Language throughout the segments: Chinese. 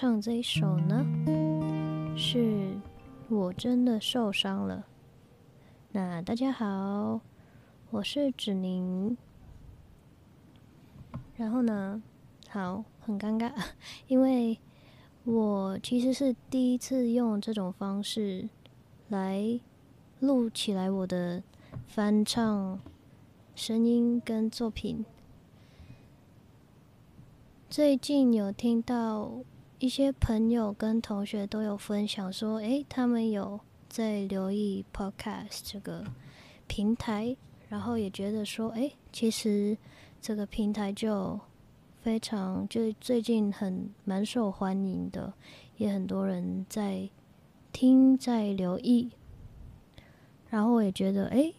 唱这一首呢，是我真的受伤了。那大家好，我是芷宁。然后呢，好，很尴尬，因为我其实是第一次用这种方式来录起来我的翻唱声音跟作品。最近有听到一些朋友跟同学都有分享说，诶，他们有在留意 Podcast 这个平台，然后也觉得说，诶，其实这个平台就非常就最近很蛮受欢迎的，也很多人在听在留意，然后我也觉得，诶，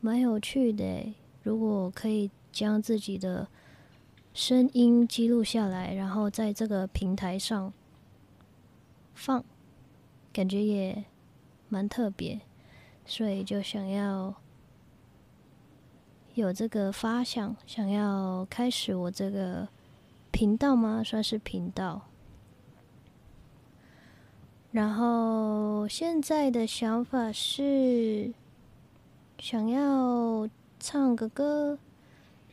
蛮有趣的，如果可以将自己的声音记录下来，然后在这个平台上放，感觉也蛮特别，所以就想要有这个发想，想要开始我这个频道吗？算是频道。然后现在的想法是想要唱个歌，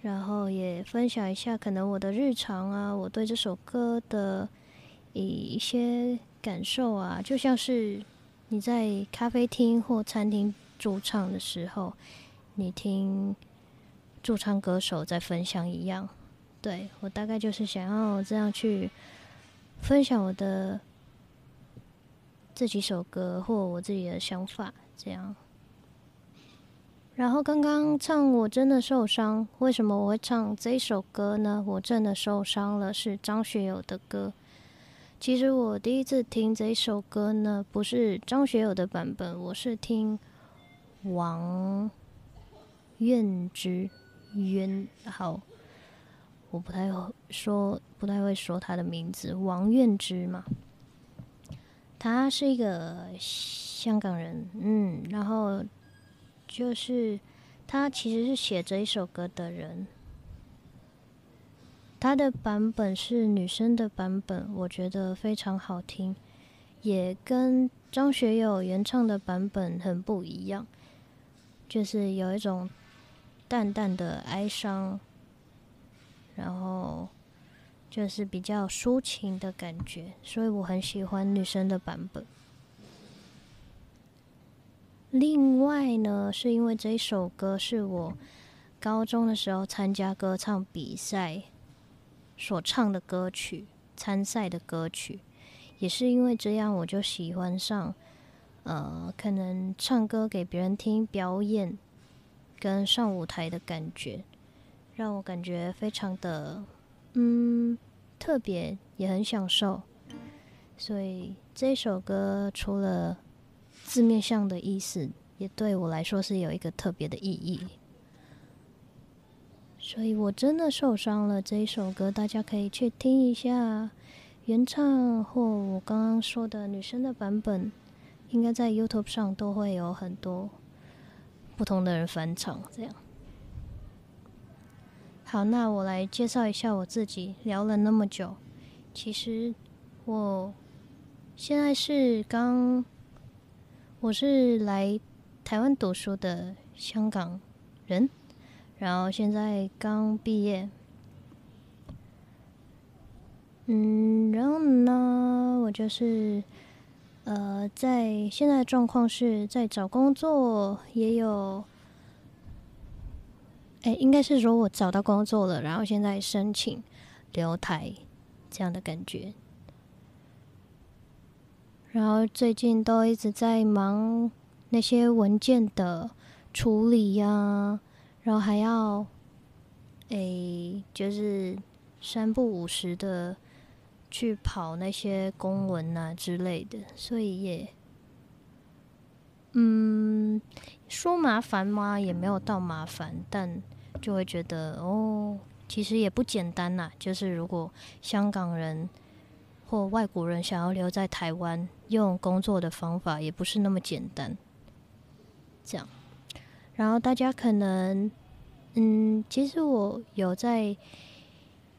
然后也分享一下可能我的日常啊，我对这首歌的一些感受啊，就像是你在咖啡厅或餐厅驻唱的时候，你听驻唱歌手在分享一样。对我大概就是想要这样去分享我的这几首歌或我自己的想法，这样。然后刚刚唱我真的受伤，为什么我会唱这首歌呢？我真的受伤了，是张学友的歌。其实我第一次听这首歌呢，不是张学友的版本，我是听王愿之渊，好，我不太会说，不太会说他的名字，王愿之嘛。他是一个香港人，嗯，然后就是他其实是写这一首歌的人，他的版本是女生的版本，我觉得非常好听，也跟张学友原唱的版本很不一样，就是有一种淡淡的哀伤，然后就是比较抒情的感觉，所以我很喜欢女生的版本。另外呢，是因为这一首歌是我高中的时候参加歌唱比赛所唱的歌曲，参赛的歌曲，也是因为这样，我就喜欢上，呃，可能唱歌给别人听、表演跟上舞台的感觉，让我感觉非常的嗯特别，也很享受。所以这首歌除了字面上的意思也对我来说是有一个特别的意义，所以我真的受伤了。这一首歌大家可以去听一下原唱或我刚刚说的女生的版本，应该在 YouTube 上都会有很多不同的人翻唱。这样，好，那我来介绍一下我自己。聊了那么久，其实我现在是刚。我是来台湾读书的香港人，然后现在刚毕业。嗯，然后呢，我就是呃，在现在的状况是在找工作，也有，哎，应该是说我找到工作了，然后现在申请留台这样的感觉。然后最近都一直在忙那些文件的处理呀，然后还要，诶，就是三不五时的去跑那些公文啊之类的，所以也，嗯，说麻烦吗？也没有到麻烦，但就会觉得哦，其实也不简单呐。就是如果香港人。或外国人想要留在台湾，用工作的方法也不是那么简单。这样，然后大家可能，嗯，其实我有在，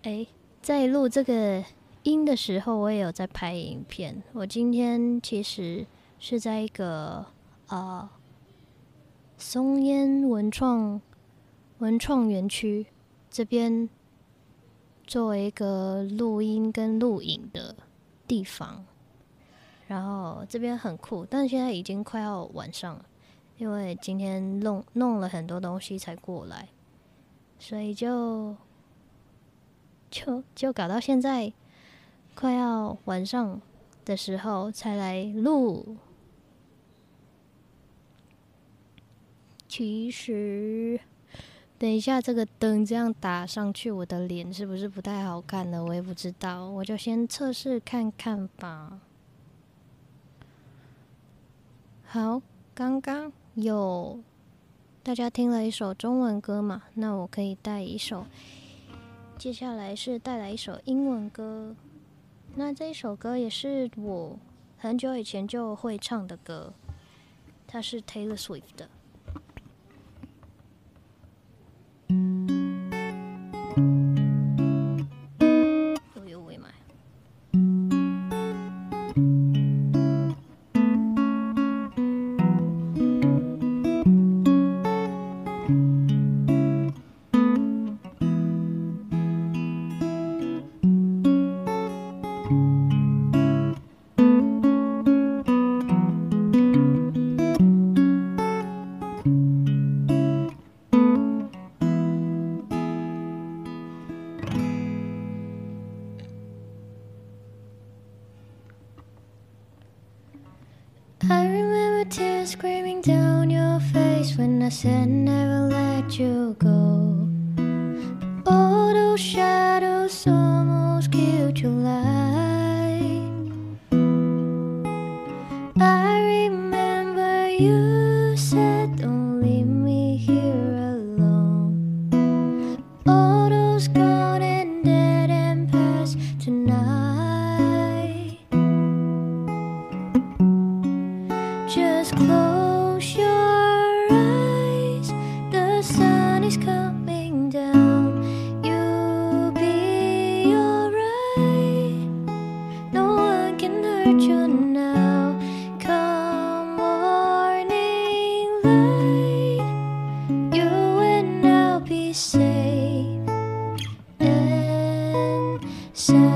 哎，在录这个音的时候，我也有在拍影片。我今天其实是在一个啊松烟文创文创园区这边。作为一个录音跟录影的地方，然后这边很酷，但是现在已经快要晚上了，因为今天弄弄了很多东西才过来，所以就就就搞到现在快要晚上的时候才来录。其实。等一下，这个灯这样打上去，我的脸是不是不太好看呢？我也不知道，我就先测试看看吧。好，刚刚有大家听了一首中文歌嘛，那我可以带一首，接下来是带来一首英文歌。那这一首歌也是我很久以前就会唱的歌，它是 Taylor Swift 的。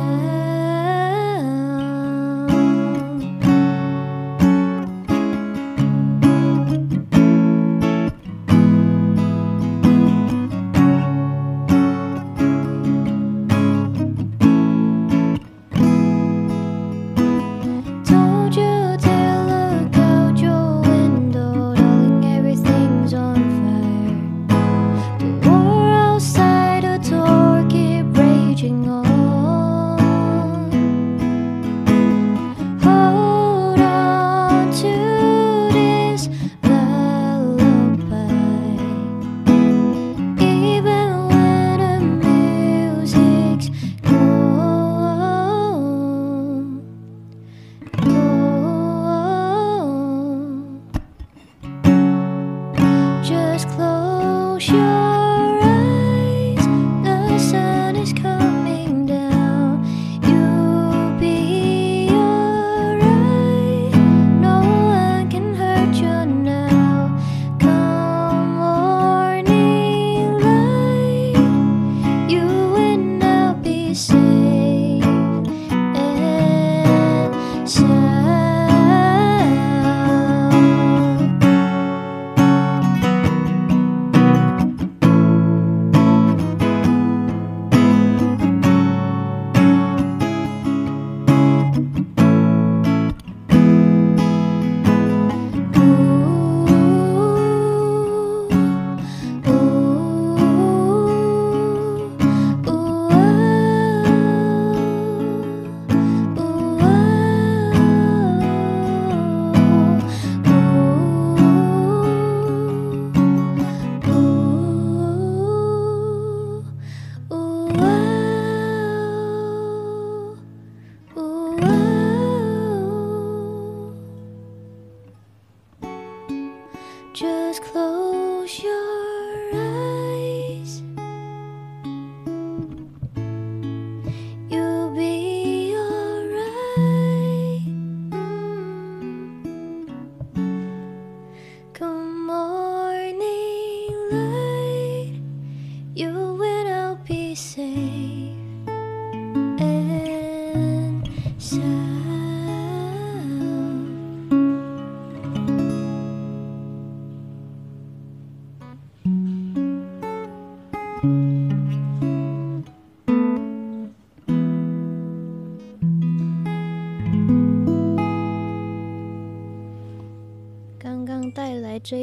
这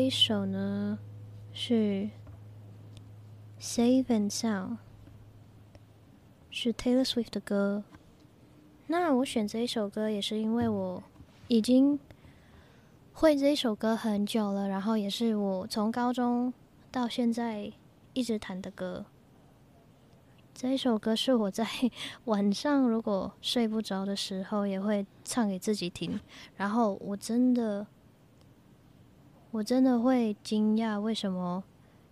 一首呢是《Save and Sound》，是 Taylor Swift 的歌。那我选这一首歌也是因为我已经会这一首歌很久了，然后也是我从高中到现在一直弹的歌。这一首歌是我在晚上如果睡不着的时候也会唱给自己听，然后我真的。我真的会惊讶，为什么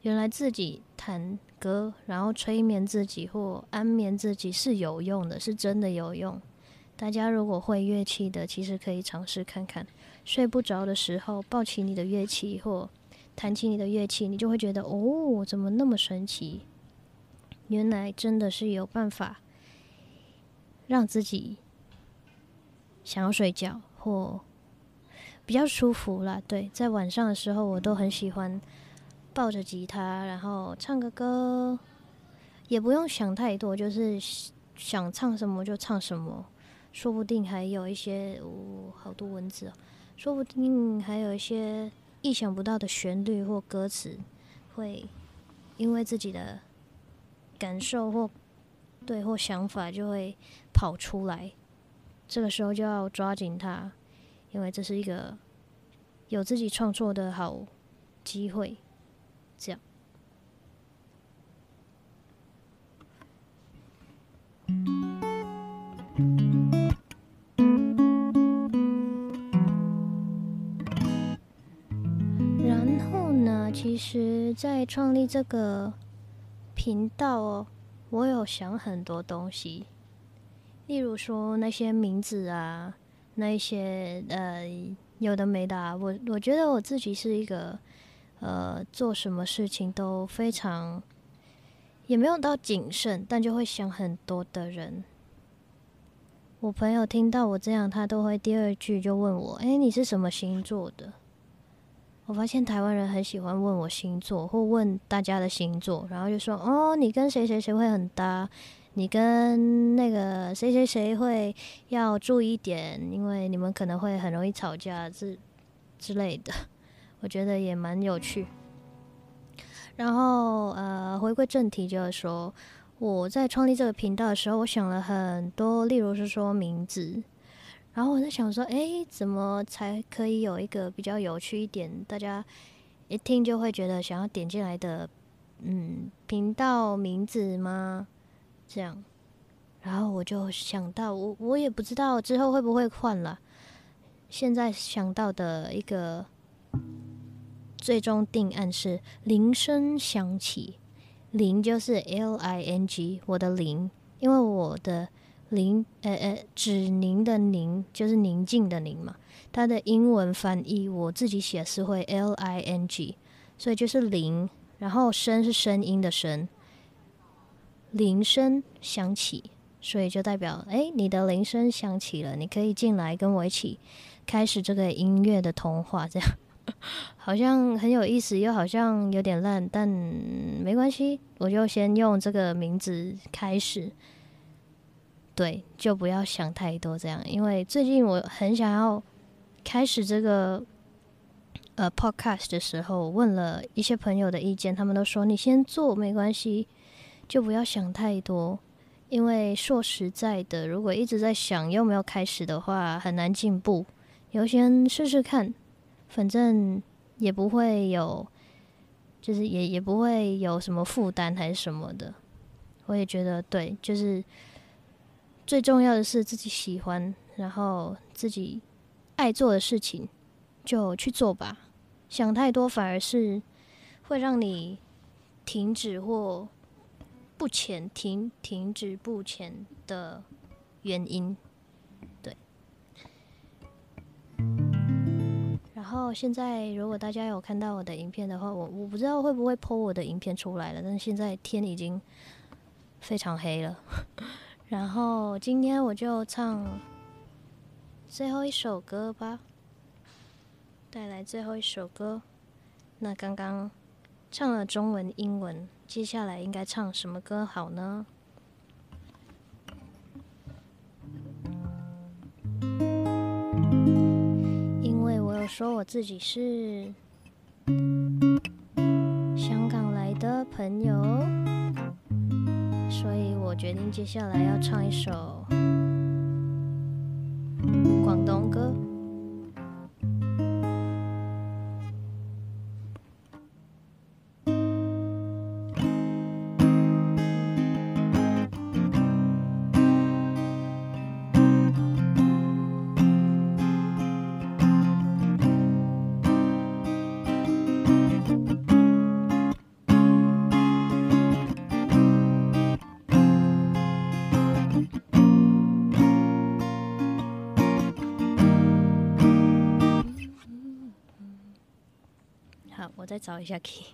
原来自己弹歌，然后催眠自己或安眠自己是有用的，是真的有用。大家如果会乐器的，其实可以尝试看看。睡不着的时候，抱起你的乐器或弹起你的乐器，你就会觉得哦，怎么那么神奇？原来真的是有办法让自己想要睡觉或。比较舒服啦，对，在晚上的时候，我都很喜欢抱着吉他，然后唱个歌，也不用想太多，就是想唱什么就唱什么，说不定还有一些哦，好多文字哦，说不定还有一些意想不到的旋律或歌词，会因为自己的感受或对或想法就会跑出来，这个时候就要抓紧它。因为这是一个有自己创作的好机会，这样。然后呢，其实，在创立这个频道哦，我有想很多东西，例如说那些名字啊，那一些呃有的没的啊。我我觉得我自己是一个呃做什么事情都非常也没有到谨慎，但就会想很多的人。我朋友听到我这样，他都会第二句就问我：“哎，你是什么星座的？”我发现台湾人很喜欢问我星座，或问大家的星座，然后就说：“哦，你跟谁谁谁会很搭，你跟那个谁谁谁会要注意一点，因为你们可能会很容易吵架之之类的。”我觉得也蛮有趣。然后呃，回归正题，就是说我在创立这个频道的时候，我想了很多，例如是说名字。然后我在想说，哎，怎么才可以有一个比较有趣一点，大家一听就会觉得想要点进来的，嗯，频道名字吗？这样，然后我就想到，我我也不知道之后会不会换了。现在想到的一个最终定案是铃声响起，铃就是 L I N G，我的铃，因为我的。铃，呃呃，指宁的宁就是宁静的宁嘛。它的英文翻译我自己写是会 L I N G，所以就是铃，然后声是声音的声，铃声响起，所以就代表哎，你的铃声响起了，你可以进来跟我一起开始这个音乐的童话。这样 好像很有意思，又好像有点烂，但没关系，我就先用这个名字开始。对，就不要想太多这样，因为最近我很想要开始这个呃 podcast 的时候，问了一些朋友的意见，他们都说你先做没关系，就不要想太多，因为说实在的，如果一直在想又没有开始的话，很难进步。有先试试看，反正也不会有，就是也也不会有什么负担还是什么的。我也觉得对，就是。最重要的是自己喜欢，然后自己爱做的事情就去做吧。想太多反而是会让你停止或不前，停停止不前的原因。对。然后现在，如果大家有看到我的影片的话，我我不知道会不会 PO 我的影片出来了，但是现在天已经非常黑了。然后今天我就唱最后一首歌吧，带来最后一首歌。那刚刚唱了中文、英文，接下来应该唱什么歌好呢？因为我有说我自己是香港来的朋友。所以我决定接下来要唱一首广东歌。再找一下 key，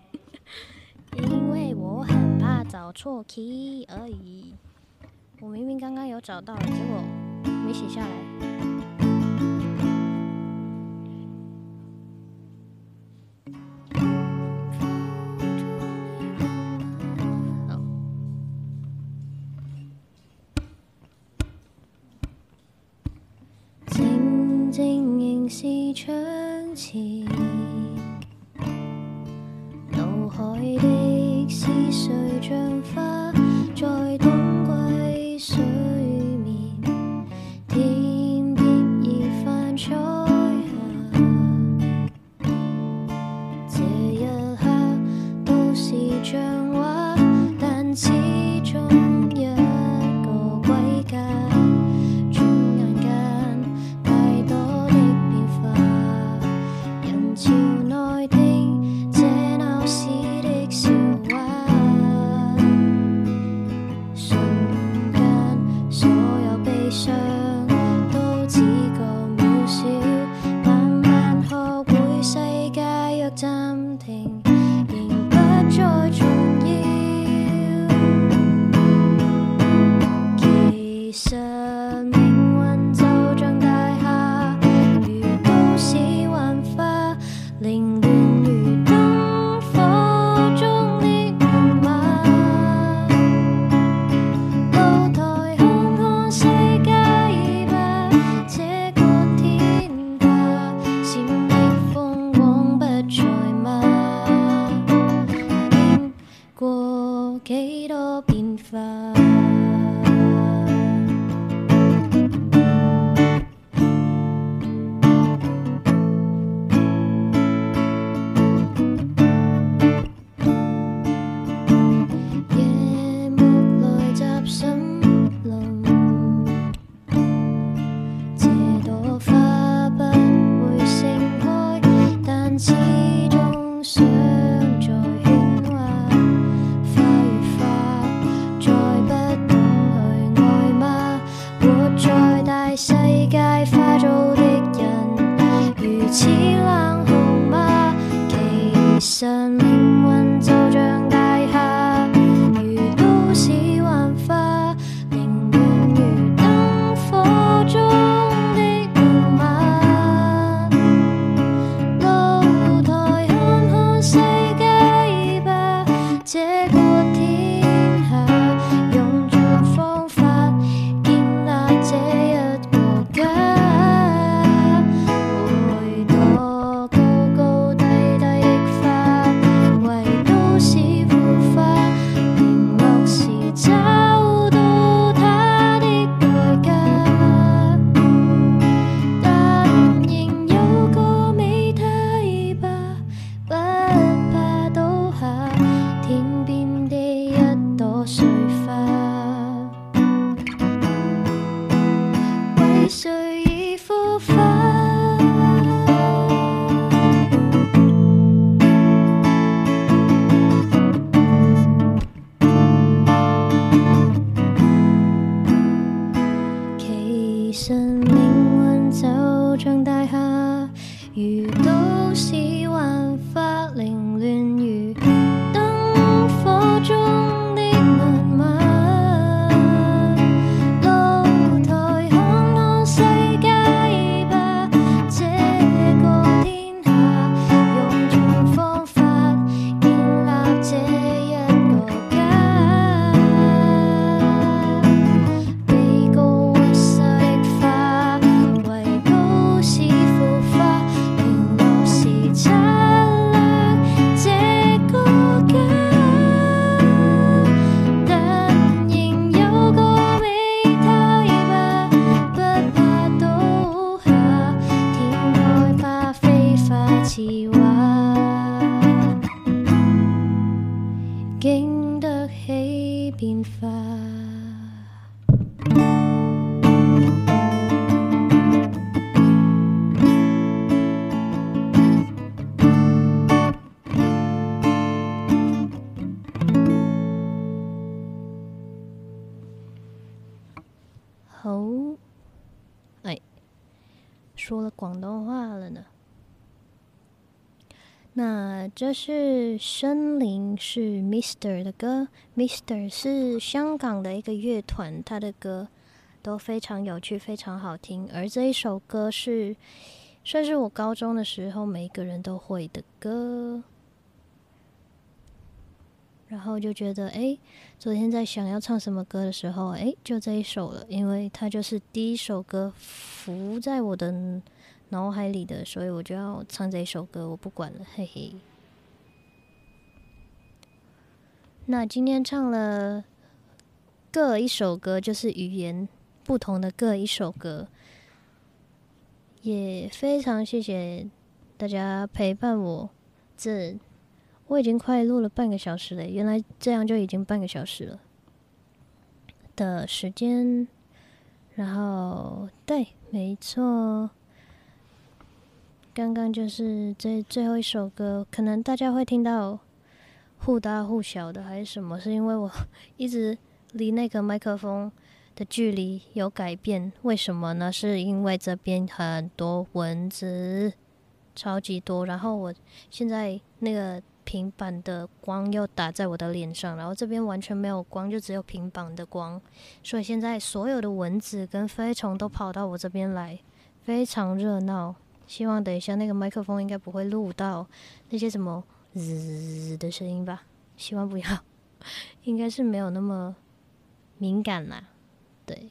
因为我很怕找错 key 而已。我明明刚刚有找到，结果没写下来。静静凝视窗前。海的思绪说了广东话了呢。那这是森林，是 Mister 的歌。Mister 是香港的一个乐团，他的歌都非常有趣，非常好听。而这一首歌是算是我高中的时候每一个人都会的歌。然后就觉得，哎，昨天在想要唱什么歌的时候，哎，就这一首了，因为它就是第一首歌浮在我的脑海里的，所以我就要唱这一首歌，我不管了，嘿嘿。那今天唱了各一首歌，就是语言不同的各一首歌，也非常谢谢大家陪伴我这。我已经快录了半个小时了，原来这样就已经半个小时了的时间。然后，对，没错，刚刚就是这最后一首歌，可能大家会听到忽大忽小的还是什么，是因为我 一直离那个麦克风的距离有改变。为什么呢？是因为这边很多蚊子，超级多。然后我现在那个。平板的光又打在我的脸上，然后这边完全没有光，就只有平板的光，所以现在所有的蚊子跟飞虫都跑到我这边来，非常热闹。希望等一下那个麦克风应该不会录到那些什么滋的声音吧？希望不要，应该是没有那么敏感啦。对，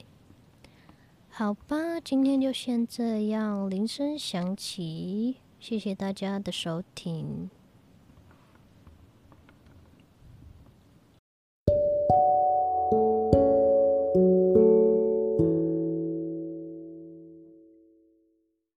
好吧，今天就先这样，铃声响起，谢谢大家的收听。